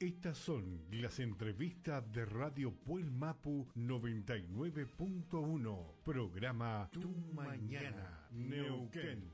Estas son las entrevistas de Radio Puel Mapu 99.1, programa Tu Mañana, Neuquén.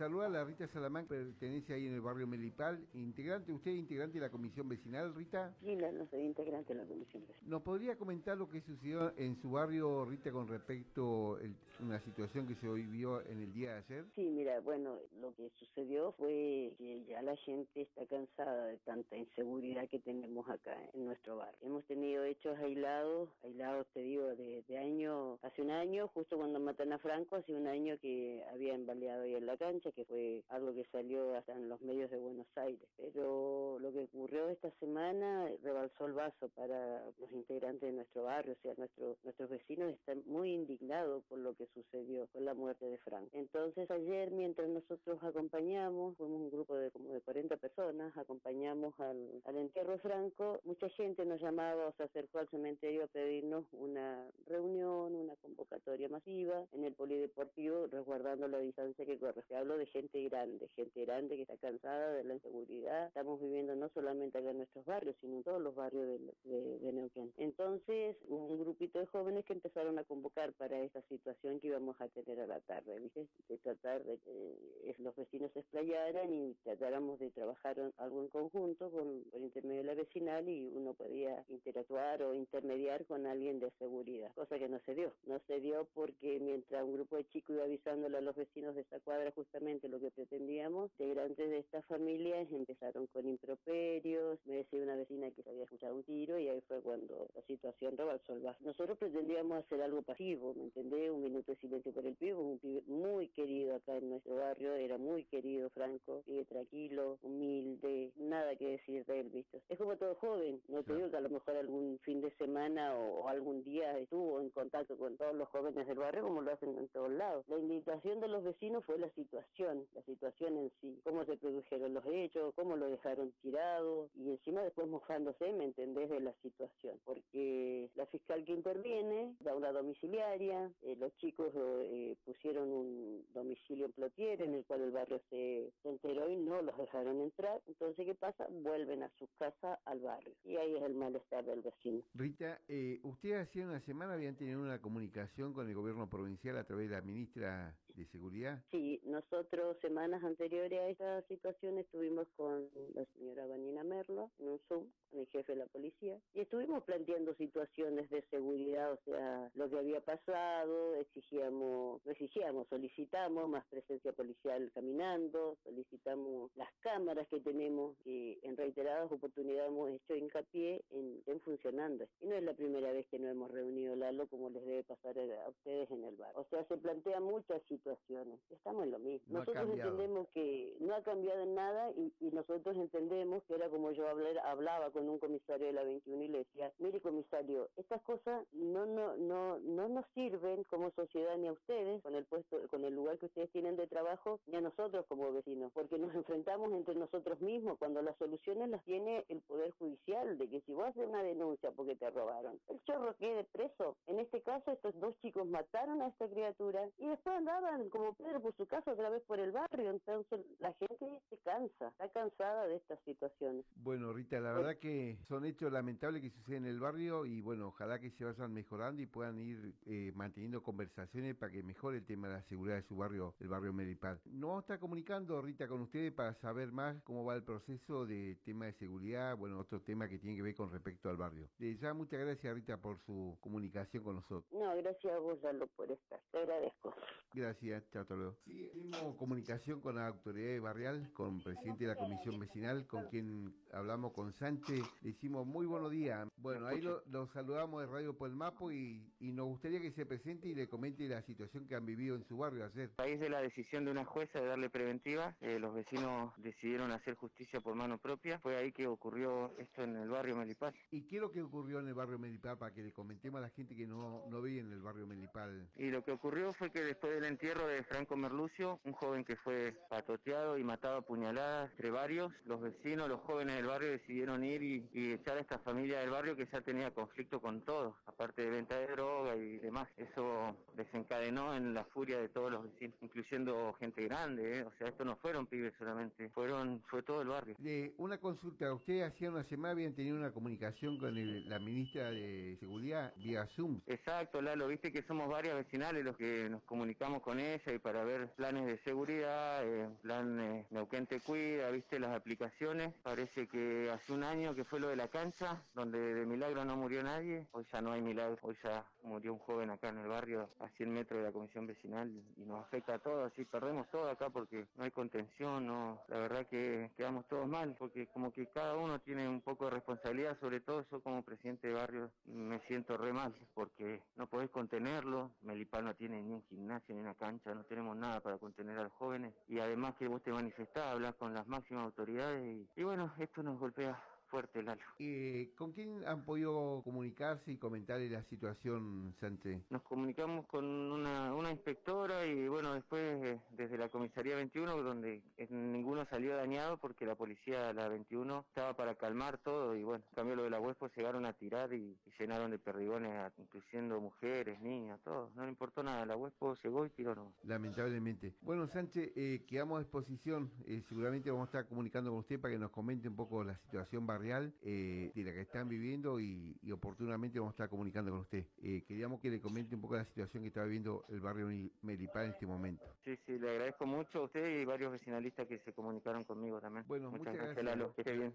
Saluda a la Rita Salamán, pertenece ahí en el barrio Melipal, integrante, usted integrante de la comisión vecinal, Rita. Sí, no, no soy integrante de la comisión vecinal. ¿Nos podría comentar lo que sucedió en su barrio, Rita, con respecto a una situación que se vivió en el día de ayer? Sí, mira, bueno, lo que sucedió fue que ya la gente está cansada de tanta inseguridad que tenemos acá en nuestro barrio. Hemos tenido hechos aislados, aislados te digo, de, de año, hace un año, justo cuando matan a Franco, hace un año que habían baleado ahí en la cancha que fue algo que salió hasta en los medios de Buenos Aires. Pero lo que ocurrió esta semana rebalsó el vaso para los integrantes de nuestro barrio, o sea, nuestro, nuestros vecinos están muy indignados por lo que sucedió con la muerte de Frank. Entonces ayer, mientras nosotros acompañamos, fuimos un grupo de como de 40 personas, acompañamos al, al entierro de Franco, mucha gente nos llamaba o se acercó al cementerio a pedirnos una reunión, una convocatoria masiva en el polideportivo, resguardando la distancia que corresponde. Hablo de gente grande, gente grande que está cansada de la inseguridad. Estamos viviendo no solamente acá en nuestros barrios, sino en todos los barrios de, de, Neuquén. Entonces, un grupito de jóvenes que empezaron a convocar para esta situación que íbamos a tener a la tarde, ¿viste? De tratar de que los vecinos se explayaran y tratáramos de trabajar algo en conjunto con, por intermedio de la vecinal y uno podía interactuar o intermediar con alguien de seguridad, cosa que no se dio. No se dio porque mientras un grupo de chicos iba avisándole a los vecinos de esa cuadra justamente lo que pretendíamos. Integrantes de estas familias empezaron con improperios, me decía una vecina que se había escuchado un tiro y ahí fue cuando la situación rebalsó el vaso. Nosotros pretendíamos hacer algo pasivo, ¿me entendés? Un minuto de silencio por el pibe, un pibe muy querido acá en nuestro barrio, era muy querido, franco, pibe tranquilo, humilde, nada que decir de él, ¿viste? Es como todo joven, no te digo que a lo mejor algún fin de semana o, o algún día estuvo en contacto con todos los jóvenes del barrio como lo hacen en todos lados. La invitación de los vecinos fue la situación la situación en sí, cómo se produjeron los hechos, cómo lo dejaron tirado y encima después mojándose, ¿me entendés?, de la situación, porque la fiscal que interviene da una domiciliaria, eh, los chicos eh, pusieron un domicilio en Plotier en el cual el barrio se, enteró y no los dejaron entrar, entonces ¿qué pasa? Vuelven a su casa al barrio y ahí es el malestar del vecino. Rita, eh, ustedes hace una semana habían tenido una comunicación con el gobierno provincial a través de la ministra de Seguridad. Sí, nosotros semanas anteriores a esta situación estuvimos con la señora Vanina Merlo en un Zoom el jefe de la policía, y estuvimos planteando situaciones de seguridad, o sea, lo que había pasado, exigíamos, no exigíamos, solicitamos más presencia policial caminando, solicitamos las cámaras que tenemos, que en reiteradas oportunidades hemos hecho hincapié en, funcionando. Y no es la primera vez que nos hemos reunido, Lalo, como les debe pasar a ustedes en el bar. O sea, se plantean muchas situaciones. Estamos en lo mismo. Nosotros entendemos que no ha cambiado en nada y, y nosotros entendemos que era como yo hablaba con con un comisario de la 21 y le decía, mire comisario, estas cosas no, no, no, no nos sirven como sociedad ni a ustedes, con el puesto, con el lugar que ustedes tienen de trabajo, ni a nosotros como vecinos, porque nos enfrentamos entre nosotros mismos cuando las soluciones las tiene el Poder Judicial, de que si vos haces una denuncia porque te robaron, el chorro quede preso. En este caso, estos dos chicos mataron a esta criatura y después andaban como Pedro por su casa otra vez por el barrio, entonces la gente cansa, está cansada de estas situaciones. Bueno, Rita, la verdad que son hechos lamentables que suceden en el barrio y bueno, ojalá que se vayan mejorando y puedan ir eh, manteniendo conversaciones para que mejore el tema de la seguridad de su barrio, el barrio Meripal. Nos vamos a estar comunicando, Rita, con ustedes para saber más cómo va el proceso de tema de seguridad, bueno, otro tema que tiene que ver con respecto al barrio. De ya, muchas gracias, Rita, por su comunicación con nosotros. No, gracias a vos, Lalo, por estar. Te agradezco. Gracias, chao, hasta luego. Sí, comunicación con la autoridad barrial, con el presidente de la comisión vecinal, con quien hablamos con Sánchez. Le hicimos muy buenos días. Bueno, ahí lo, saludamos de Radio Polmapo y, y nos gustaría que se presente y le comente la situación que han vivido en su barrio ayer. A raíz de la decisión de una jueza de darle preventiva, eh, los vecinos decidieron hacer justicia por mano propia. Fue ahí que ocurrió esto en el barrio Melipal. ¿Y qué es lo que ocurrió en el barrio Melipal para que le comentemos a la gente que no, no veía en el barrio Melipal? Y lo que ocurrió fue que después de el entierro de Franco Merlucio, un joven que fue patoteado y matado a puñaladas entre varios. Los vecinos, los jóvenes del barrio decidieron ir y, echar a esta familia del barrio que ya tenía conflicto con todos, aparte de venta de droga y demás. Eso desencadenó en la furia de todos los vecinos, incluyendo gente grande, ¿eh? o sea, esto no fueron pibes solamente, fueron fue todo el barrio. De una consulta, usted hacía una semana habían tenido una comunicación con la ministra de Seguridad vía Zoom. Exacto, Lalo, viste que somos varias vecinales los que nos comunicamos con ella y para ver planes de seguridad, eh, plan eh, Neuquén te cuida, viste las aplicaciones. Parece que hace un año que fue lo de la cancha, donde de milagro no murió nadie, hoy ya no hay milagro, hoy ya murió un joven acá en el barrio a 100 metros de la comisión vecinal y nos afecta a todos, así perdemos todo acá porque no hay contención, no, la verdad que quedamos todos mal, porque como que cada uno tiene un poco de responsabilidad, sobre todo yo como presidente de barrio me siento re mal porque no podés contenerlo, Melipal no tiene ni un gimnasio ni una cancha, no tenemos nada para contener a los jóvenes y además que vos te manifestás, hablas con las máximas autoridades y bueno, esto nos golpea fuerte, Lalo. Eh, ¿Con quién han podido comunicarse y comentarle la situación, Sánchez? Nos comunicamos con una, una inspectora y bueno, después eh, desde la comisaría 21, donde eh, ninguno salió dañado porque la policía, la 21, estaba para calmar todo y bueno, cambio lo de la Huespo, llegaron a tirar y, llenaron de perdigones, incluyendo mujeres, niñas, todo. No le importó nada, la Huespo llegó y tiró. Lamentablemente. Bueno, Sánchez, eh, quedamos a disposición. seguramente vamos a estar comunicando con usted para que nos comente un poco la situación real eh, de la que están viviendo y, oportunamente vamos a estar comunicando con usted. Eh, queríamos que le comente un poco la situación que está viviendo el barrio Melipal en este momento. Sí, sí, le agradezco mucho a usted y varios vecinalistas que se comunicaron conmigo también. Bueno, muchas, gracias, Lalo. Que esté bien.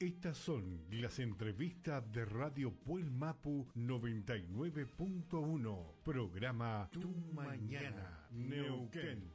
Estas son las entrevistas de Radio Puel Mapu 99.1, programa Tu Mañana, Neuquén.